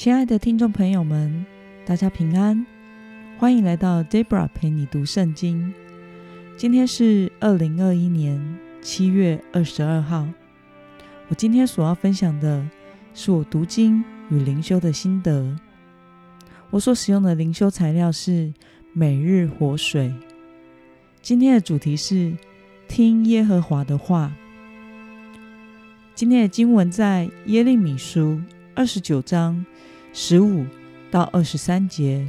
亲爱的听众朋友们，大家平安，欢迎来到 Debra 陪你读圣经。今天是二零二一年七月二十二号。我今天所要分享的是我读经与灵修的心得。我所使用的灵修材料是每日活水。今天的主题是听耶和华的话。今天的经文在耶利米书二十九章。十五到二十三节，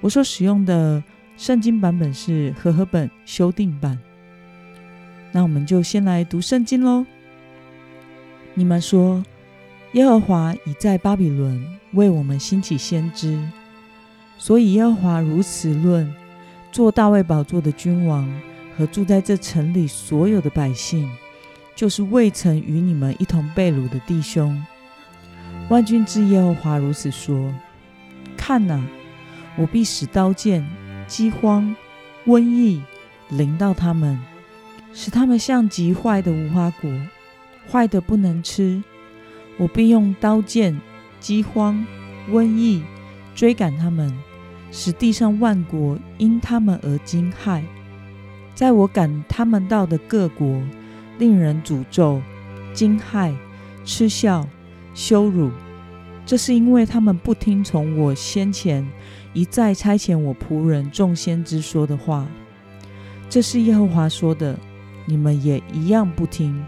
我所使用的圣经版本是和合本修订版。那我们就先来读圣经喽。你们说，耶和华已在巴比伦为我们兴起先知，所以耶和华如此论：做大卫宝座的君王和住在这城里所有的百姓，就是未曾与你们一同被掳的弟兄。万军之耶和华如此说：“看哪，我必使刀剑、饥荒、瘟疫临到他们，使他们像极坏的无花果，坏的不能吃。我必用刀剑、饥荒、瘟疫追赶他们，使地上万国因他们而惊骇。在我赶他们到的各国，令人诅咒、惊骇、嗤笑。”羞辱，这是因为他们不听从我先前一再差遣我仆人众先知说的话。这是耶和华说的，你们也一样不听。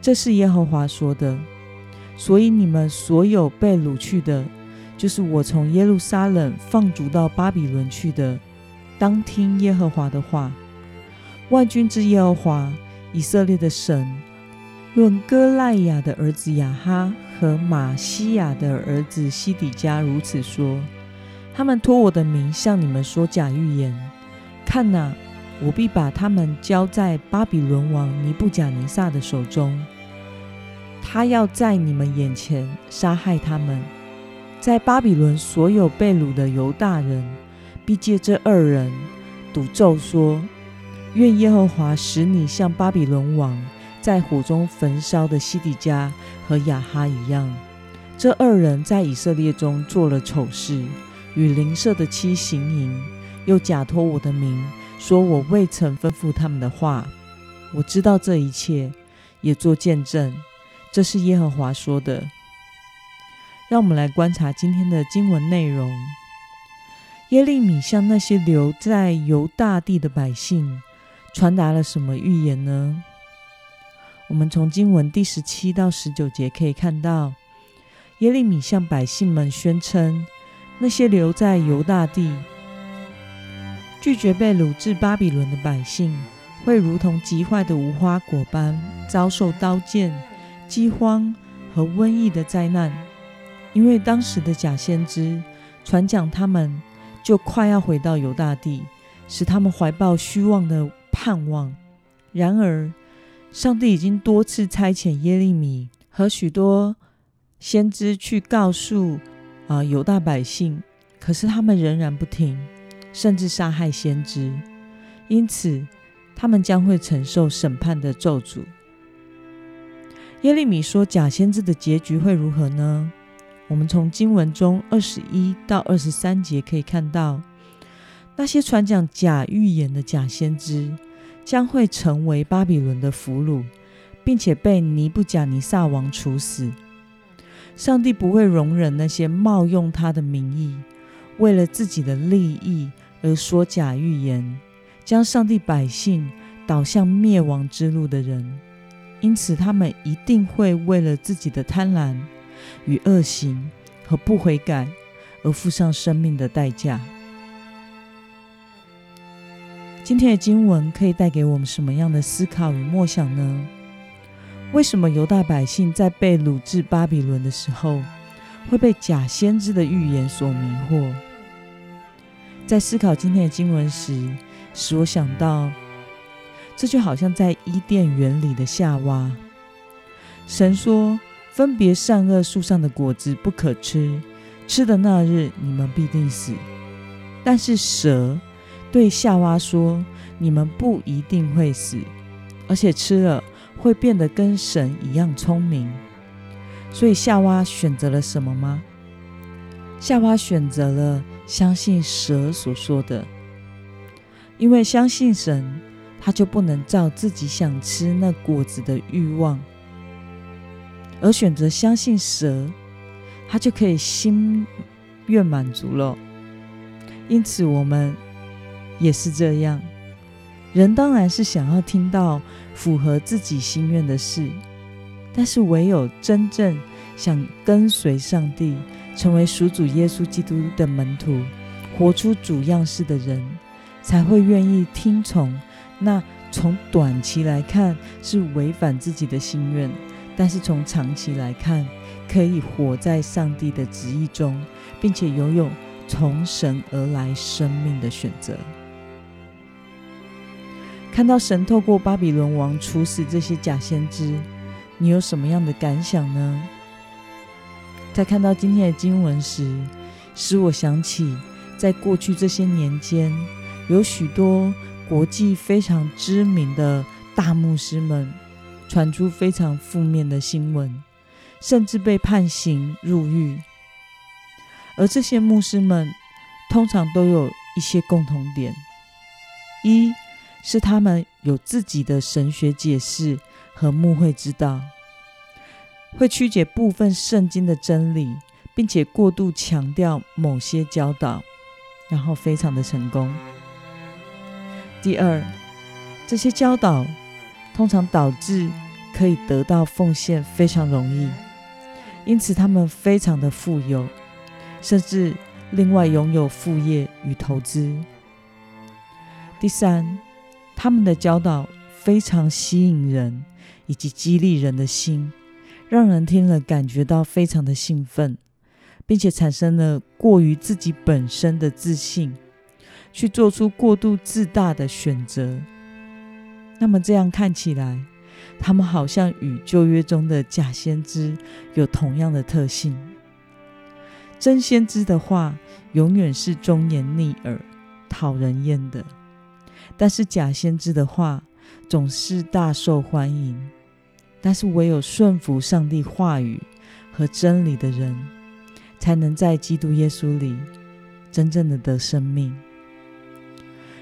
这是耶和华说的，所以你们所有被掳去的，就是我从耶路撒冷放逐到巴比伦去的，当听耶和华的话。万军之耶和华，以色列的神。论哥赖亚的儿子亚哈和马西亚的儿子西底家如此说：他们托我的名向你们说假预言。看哪，我必把他们交在巴比伦王尼布甲尼撒的手中，他要在你们眼前杀害他们。在巴比伦所有被掳的犹大人，必借这二人赌咒说：愿耶和华使你像巴比伦王。在火中焚烧的西底家和亚哈一样，这二人在以色列中做了丑事，与邻舍的妻行淫，又假托我的名，说我未曾吩咐他们的话。我知道这一切，也做见证。这是耶和华说的。让我们来观察今天的经文内容。耶利米向那些留在犹大地的百姓传达了什么预言呢？我们从经文第十七到十九节可以看到，耶利米向百姓们宣称，那些留在犹大地、拒绝被掳至巴比伦的百姓，会如同极坏的无花果般遭受刀剑、饥荒和瘟疫的灾难。因为当时的假先知传讲，他们就快要回到犹大地，使他们怀抱虚妄的盼望。然而，上帝已经多次差遣耶利米和许多先知去告诉啊犹大百姓，可是他们仍然不听，甚至杀害先知，因此他们将会承受审判的咒诅。耶利米说假先知的结局会如何呢？我们从经文中二十一到二十三节可以看到，那些传讲假预言的假先知。将会成为巴比伦的俘虏，并且被尼布甲尼撒王处死。上帝不会容忍那些冒用他的名义，为了自己的利益而说假预言，将上帝百姓导向灭亡之路的人。因此，他们一定会为了自己的贪婪与恶行和不悔改而付上生命的代价。今天的经文可以带给我们什么样的思考与默想呢？为什么犹大百姓在被掳至巴比伦的时候，会被假先知的预言所迷惑？在思考今天的经文时，使我想到，这就好像在伊甸园里的夏娃，神说：“分别善恶树上的果子不可吃，吃的那日你们必定死。”但是蛇。对夏娃说：“你们不一定会死，而且吃了会变得跟神一样聪明。”所以夏娃选择了什么吗？夏娃选择了相信蛇所说的，因为相信神，他就不能照自己想吃那果子的欲望，而选择相信蛇，他就可以心愿满足了。因此，我们也是这样。人当然是想要听到符合自己心愿的事，但是唯有真正想跟随上帝，成为属主耶稣基督的门徒，活出主样式的人，才会愿意听从那从短期来看是违反自己的心愿，但是从长期来看，可以活在上帝的旨意中，并且拥有从神而来生命的选择。看到神透过巴比伦王处死这些假先知，你有什么样的感想呢？在看到今天的经文时，使我想起，在过去这些年间，有许多国际非常知名的大牧师们传出非常负面的新闻，甚至被判刑入狱。而这些牧师们通常都有一些共同点：一。是他们有自己的神学解释和牧会之道，会曲解部分圣经的真理，并且过度强调某些教导，然后非常的成功。第二，这些教导通常导致可以得到奉献非常容易，因此他们非常的富有，甚至另外拥有副业与投资。第三。他们的教导非常吸引人，以及激励人的心，让人听了感觉到非常的兴奋，并且产生了过于自己本身的自信，去做出过度自大的选择。那么这样看起来，他们好像与旧约中的假先知有同样的特性。真先知的话永远是忠言逆耳、讨人厌的。但是假先知的话总是大受欢迎，但是唯有顺服上帝话语和真理的人，才能在基督耶稣里真正的得生命。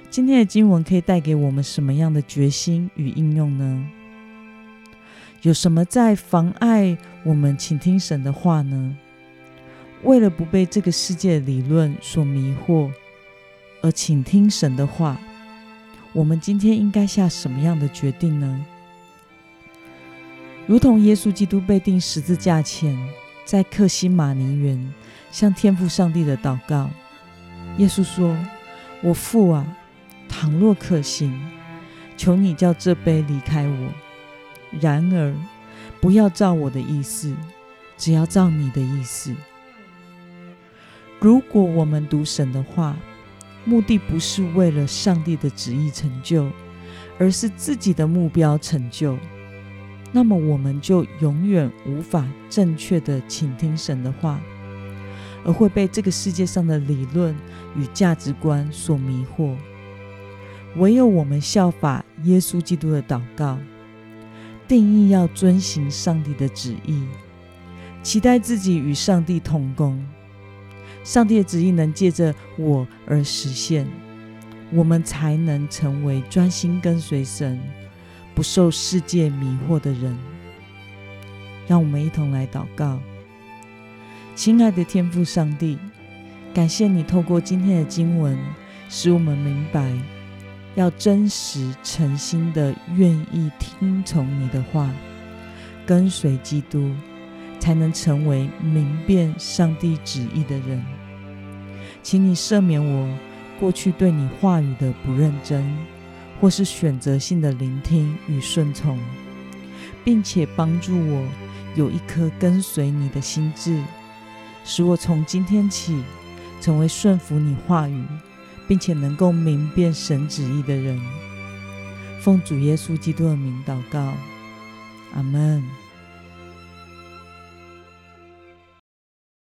今天的经文可以带给我们什么样的决心与应用呢？有什么在妨碍我们倾听神的话呢？为了不被这个世界的理论所迷惑，而倾听神的话。我们今天应该下什么样的决定呢？如同耶稣基督被钉十字架前，在克西马尼园向天父上帝的祷告，耶稣说：“我父啊，倘若可行，求你叫这杯离开我；然而不要照我的意思，只要照你的意思。”如果我们读神的话，目的不是为了上帝的旨意成就，而是自己的目标成就。那么，我们就永远无法正确的倾听神的话，而会被这个世界上的理论与价值观所迷惑。唯有我们效法耶稣基督的祷告，定义要遵行上帝的旨意，期待自己与上帝同工。上帝的旨意能借着我而实现，我们才能成为专心跟随神、不受世界迷惑的人。让我们一同来祷告，亲爱的天父上帝，感谢你透过今天的经文，使我们明白，要真实诚心的愿意听从你的话，跟随基督。才能成为明辨上帝旨意的人。请你赦免我过去对你话语的不认真，或是选择性的聆听与顺从，并且帮助我有一颗跟随你的心智，使我从今天起成为顺服你话语，并且能够明辨神旨意的人。奉主耶稣基督的名祷告，阿门。